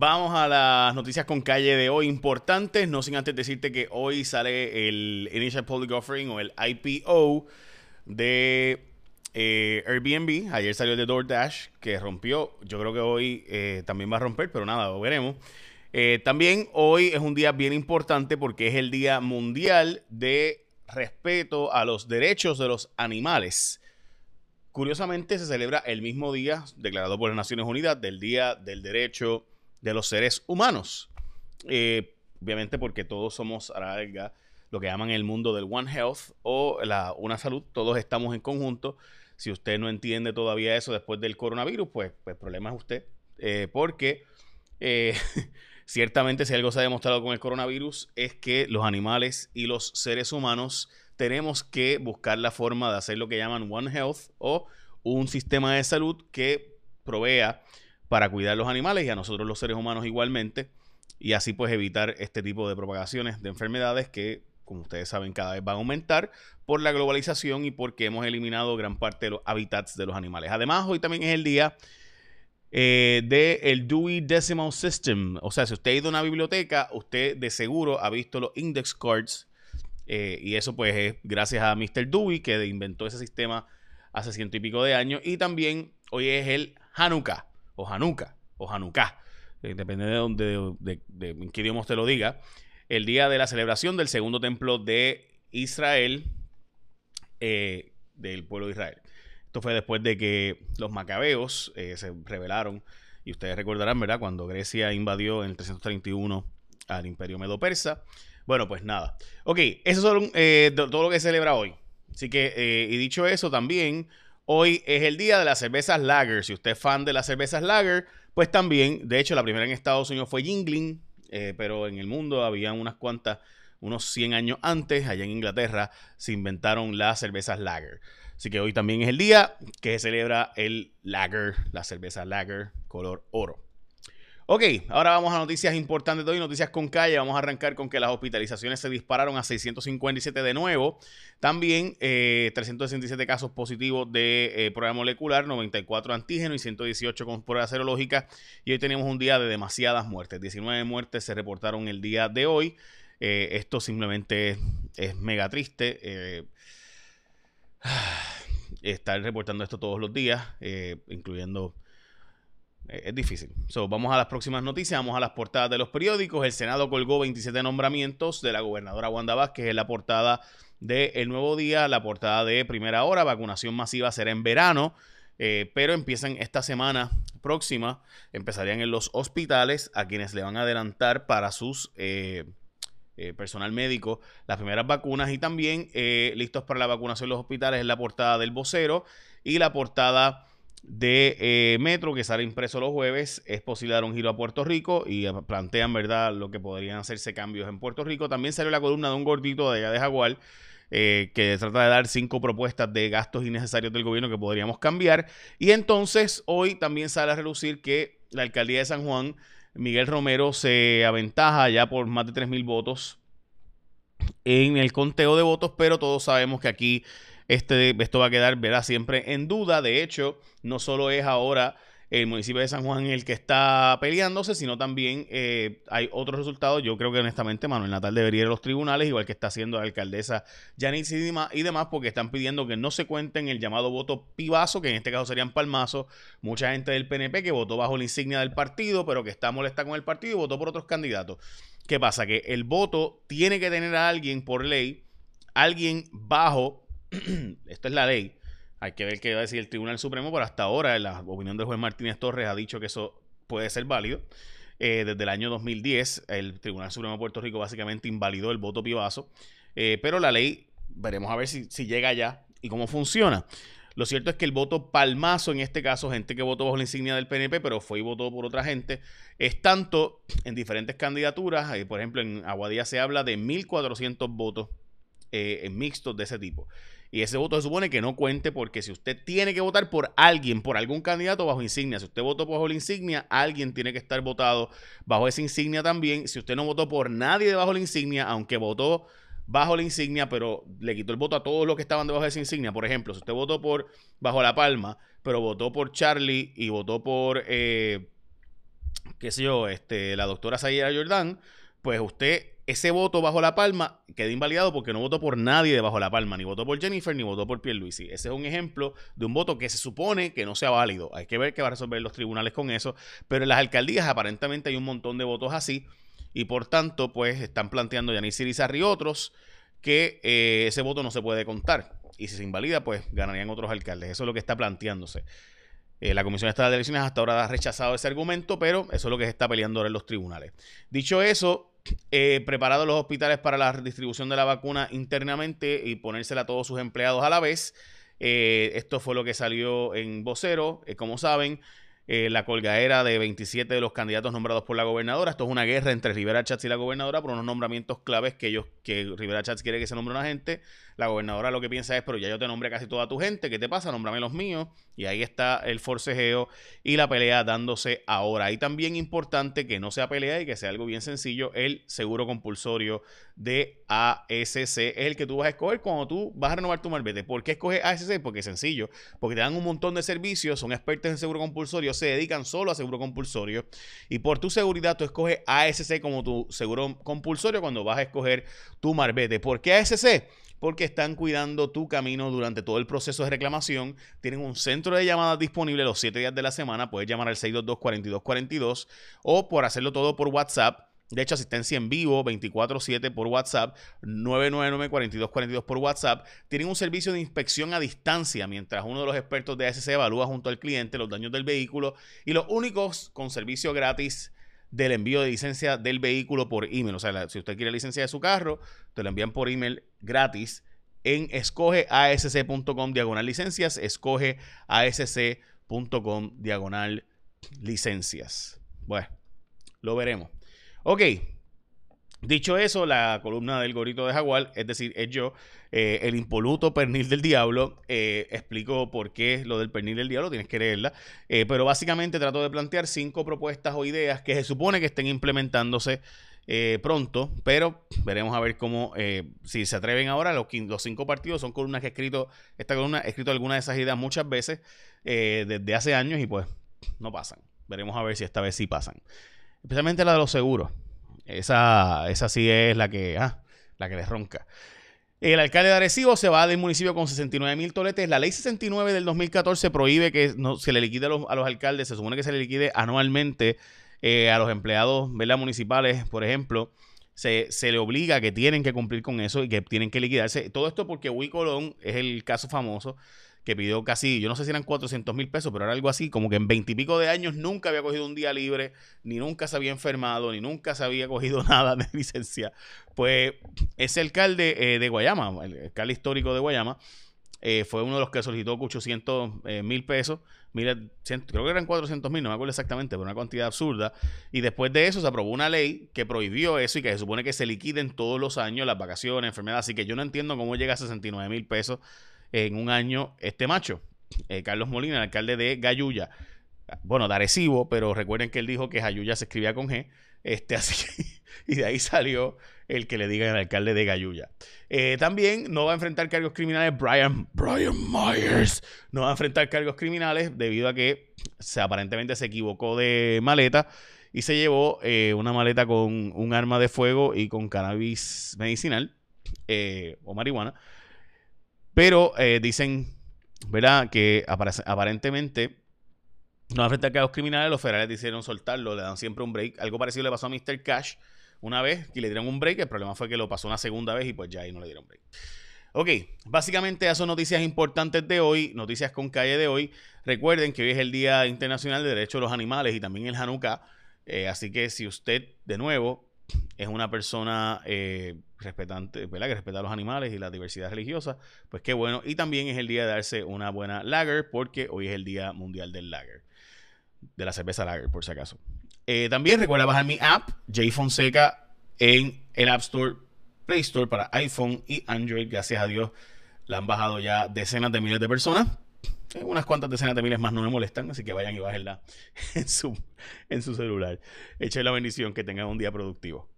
vamos a las noticias con calle de hoy importantes, no sin antes decirte que hoy sale el Initial Public Offering o el IPO de eh, Airbnb. Ayer salió el de DoorDash que rompió. Yo creo que hoy eh, también va a romper, pero nada, lo veremos. Eh, también hoy es un día bien importante porque es el Día Mundial de Respeto a los Derechos de los Animales. Curiosamente se celebra el mismo día declarado por las Naciones Unidas del Día del Derecho de los Seres Humanos. Eh, obviamente porque todos somos lo que llaman el mundo del One Health o la Una Salud, todos estamos en conjunto. Si usted no entiende todavía eso después del coronavirus, pues, pues problema es usted. Eh, porque Ciertamente, si algo se ha demostrado con el coronavirus, es que los animales y los seres humanos tenemos que buscar la forma de hacer lo que llaman One Health o un sistema de salud que provea para cuidar los animales y a nosotros los seres humanos igualmente y así pues evitar este tipo de propagaciones de enfermedades que como ustedes saben cada vez van a aumentar por la globalización y porque hemos eliminado gran parte de los hábitats de los animales. Además hoy también es el día eh, de el Dewey Decimal System. O sea, si usted ha ido a una biblioteca, usted de seguro ha visto los index cards. Eh, y eso pues es gracias a Mr. Dewey que inventó ese sistema hace ciento y pico de años. Y también hoy es el Hanukkah o Hanukkah o Hanukkah. Eh, depende de, dónde, de, en qué idioma usted lo diga. El día de la celebración del segundo templo de Israel, del pueblo de Israel. Esto fue después de que los macabeos eh, se rebelaron. Y ustedes recordarán, ¿verdad? Cuando Grecia invadió en el 331 al imperio medo-persa. Bueno, pues nada. Ok, eso es eh, todo lo que se celebra hoy. Así que, eh, y dicho eso, también hoy es el día de las cervezas lager. Si usted es fan de las cervezas lager, pues también, de hecho, la primera en Estados Unidos fue Yingling, pero en el mundo había unas cuantas, unos 100 años antes, allá en Inglaterra, se inventaron las cervezas lager. Así que hoy también es el día que se celebra el Lager, la cerveza Lager color oro. Ok, ahora vamos a noticias importantes de hoy, noticias con calle. Vamos a arrancar con que las hospitalizaciones se dispararon a 657 de nuevo. También 367 eh, casos positivos de eh, prueba molecular, 94 antígenos y 118 con prueba serológica. Y hoy tenemos un día de demasiadas muertes. 19 muertes se reportaron el día de hoy. Eh, esto simplemente es, mega triste estar reportando esto todos los días, eh, incluyendo... Eh, es difícil. Vamos a las próximas noticias, vamos a las portadas de los periódicos. El Senado colgó 27 nombramientos de la gobernadora Wanda Vázquez en la portada de El Nuevo Día, la portada de Primera Hora. Vacunación masiva será en verano, eh, pero empiezan esta semana próxima, empezarían en los hospitales a quienes le van a adelantar para sus eh, personal médico las primeras vacunas y también listos para la vacunación en los hospitales es la portada del vocero y la portada de eh, Metro que sale impreso los jueves es posible dar un giro a Puerto Rico y plantean verdad lo que podrían hacerse cambios en Puerto Rico. También salió la columna de un gordito de allá de Jaguar que trata de dar cinco propuestas de gastos innecesarios del gobierno que podríamos cambiar. Y entonces hoy también sale a relucir que la alcaldía de San Juan Miguel Romero se aventaja ya por más de 3.000 votos en el conteo de votos, pero todos sabemos que aquí este, esto va a quedar ¿verdad? siempre en duda. De hecho, no solo es ahora el municipio de San Juan el que está peleándose, sino también eh, hay otros resultados. Yo creo que honestamente Manuel Natal debería ir a los tribunales, igual que está haciendo la alcaldesa Yanis y demás, porque están pidiendo que no se cuenten el llamado voto pibazo, que en este caso serían palmazo. Mucha gente del PNP que votó bajo la insignia del partido, pero que está molesta con el partido y votó por otros candidatos. ¿Qué pasa? Que el voto tiene que tener a alguien por ley, alguien bajo, esto es la ley, hay que ver qué va a decir el Tribunal Supremo, pero hasta ahora la opinión del juez Martínez Torres ha dicho que eso puede ser válido. Eh, desde el año 2010, el Tribunal Supremo de Puerto Rico básicamente invalidó el voto pibazo, eh, pero la ley, veremos a ver si, si llega ya y cómo funciona. Lo cierto es que el voto palmazo, en este caso, gente que votó bajo la insignia del PNP, pero fue y votó por otra gente, es tanto en diferentes candidaturas. Eh, por ejemplo, en Aguadilla se habla de 1.400 votos en mixtos de ese tipo. Y ese voto se supone que no cuente porque si usted tiene que votar por alguien, por algún candidato bajo insignia, si usted votó bajo la insignia, alguien tiene que estar votado bajo esa insignia también. Si usted no votó por nadie debajo de la insignia, aunque votó bajo la insignia, pero le quitó el voto a todos los que estaban debajo de esa insignia. Por ejemplo, si usted votó por bajo la palma, pero votó por Charlie y votó por... Eh, qué sé yo, este, la doctora Sayera Jordán, pues usted, ese voto bajo la palma queda invalidado porque no votó por nadie de la palma, ni votó por Jennifer, ni votó por Pierluisi. Ese es un ejemplo de un voto que se supone que no sea válido. Hay que ver qué va a resolver los tribunales con eso, pero en las alcaldías aparentemente hay un montón de votos así y por tanto, pues están planteando Yanis Sirizarri y otros que eh, ese voto no se puede contar. Y si se invalida, pues ganarían otros alcaldes. Eso es lo que está planteándose. Eh, la Comisión Estatal de Elecciones hasta ahora ha rechazado ese argumento, pero eso es lo que se está peleando ahora en los tribunales. Dicho eso, eh, preparados los hospitales para la distribución de la vacuna internamente y ponérsela a todos sus empleados a la vez. esto fue lo que salió en vocero. como saben, eh, la colgadera de 27 de los candidatos nombrados por la gobernadora. Esto es una guerra entre Rivera Chats y la gobernadora por unos nombramientos claves que ellos, que Rivera Chats quiere que se nombre una gente. La gobernadora lo que piensa es, pero ya yo te nombré casi toda tu gente, ¿qué te pasa? Nómbrame los míos. Y ahí está el forcejeo y la pelea dándose ahora. Y también importante que no sea pelea y que sea algo bien sencillo, el seguro compulsorio de ASC es el que tú vas a escoger cuando tú vas a renovar tu marbete. ¿Por qué escoges ASC? Porque es sencillo, porque te dan un montón de servicios, son expertos en seguro compulsorio, se dedican solo a seguro compulsorio y por tu seguridad tú escoges ASC como tu seguro compulsorio cuando vas a escoger tu marbete. ¿Por qué ASC? Porque están cuidando tu camino durante todo el proceso de reclamación. Tienen un centro de llamadas disponible los 7 días de la semana. Puedes llamar al 622-4242 o por hacerlo todo por WhatsApp de hecho, asistencia en vivo 24/7 por WhatsApp, 999-4242 por WhatsApp. Tienen un servicio de inspección a distancia mientras uno de los expertos de ASC evalúa junto al cliente los daños del vehículo. Y los únicos con servicio gratis del envío de licencia del vehículo por email. O sea, si usted quiere licencia de su carro, te lo envían por email gratis en escogeasc.com diagonal licencias, escogeasc.com diagonal licencias. Bueno, lo veremos. Ok. Dicho eso, la columna del gorito de Jaguar, es decir, es yo, eh, el impoluto pernil del diablo, eh, explico por qué lo del pernil del diablo, tienes que leerla, eh, pero básicamente trato de plantear cinco propuestas o ideas que se supone que estén implementándose pronto, pero veremos a ver cómo, si se atreven ahora, los, los, cinco partidos son columnas que he escrito, esta columna he escrito algunas de esas ideas muchas veces desde hace años y pues no pasan. Veremos a ver si esta vez sí pasan especialmente la de los seguros. Esa, esa sí es la que, ah, la que les ronca. El alcalde de Arecibo se va del municipio con 69 mil toletes. La ley 69 del 2014 prohíbe que no, se le liquide a los, alcaldes, se supone que se le liquide anualmente eh, a los empleados municipales, por ejemplo. Se, se, le obliga que tienen que cumplir con eso y que tienen que liquidarse. Todo esto porque Huy Colón es el caso famoso que pidió casi, yo no sé si eran 400 mil pesos, pero era algo así, como que en veintipico de años nunca había cogido un día libre, ni nunca se había enfermado, ni nunca se había cogido nada de licencia. Pues ese alcalde eh, de Guayama, el alcalde histórico de Guayama, eh, fue uno de los que solicitó 800 eh, mil pesos. creo que eran 400 mil, no me acuerdo exactamente, pero una cantidad absurda. Y después de eso se aprobó una ley que prohibió eso y que se supone que se liquiden todos los años las vacaciones, enfermedades. Así que yo no entiendo cómo llega a 69 mil pesos en un año este macho, eh, Carlos Molina, el alcalde de Gayuya. Bueno, de Arecibo, pero recuerden que él dijo que Gayuya se escribía con G. Este, así y de ahí salió el que le diga al alcalde de Gayuya. Eh, también no va a enfrentar cargos criminales Brian, Brian Myers. No va a enfrentar cargos criminales debido a que se, aparentemente se equivocó de maleta y se llevó eh, una maleta con un arma de fuego y con cannabis medicinal o marihuana. Pero eh, dicen, ¿verdad? Que aparentemente no frente a casos criminales, los federales decidieron soltarlo, le dan siempre un break. Algo parecido le pasó a Mr. Cash una vez y le dieron un break. El problema fue que lo pasó una segunda vez y pues ya ahí no le dieron break. Ok, básicamente esas son noticias importantes de hoy, noticias con calle de hoy. Recuerden que hoy es el Día Internacional de Derechos de los Animales y también el Hanukkah. Eh, así que si usted, de nuevo, es una persona eh, respetante, ¿verdad? que respeta a los animales y la diversidad religiosa, pues qué bueno. Y también es el día de darse una buena lager, porque hoy es el Día Mundial del Lager, de la cerveza lager, por si acaso. Eh, también recuerda bajar mi app, J Fonseca, en el App Store, Play Store para iPhone y Android. Gracias a Dios la han bajado ya decenas de miles de personas. Eh, unas cuantas decenas de miles más no me molestan, así que vayan y bájenla en su, en su celular. Echen la bendición, que tengan un día productivo.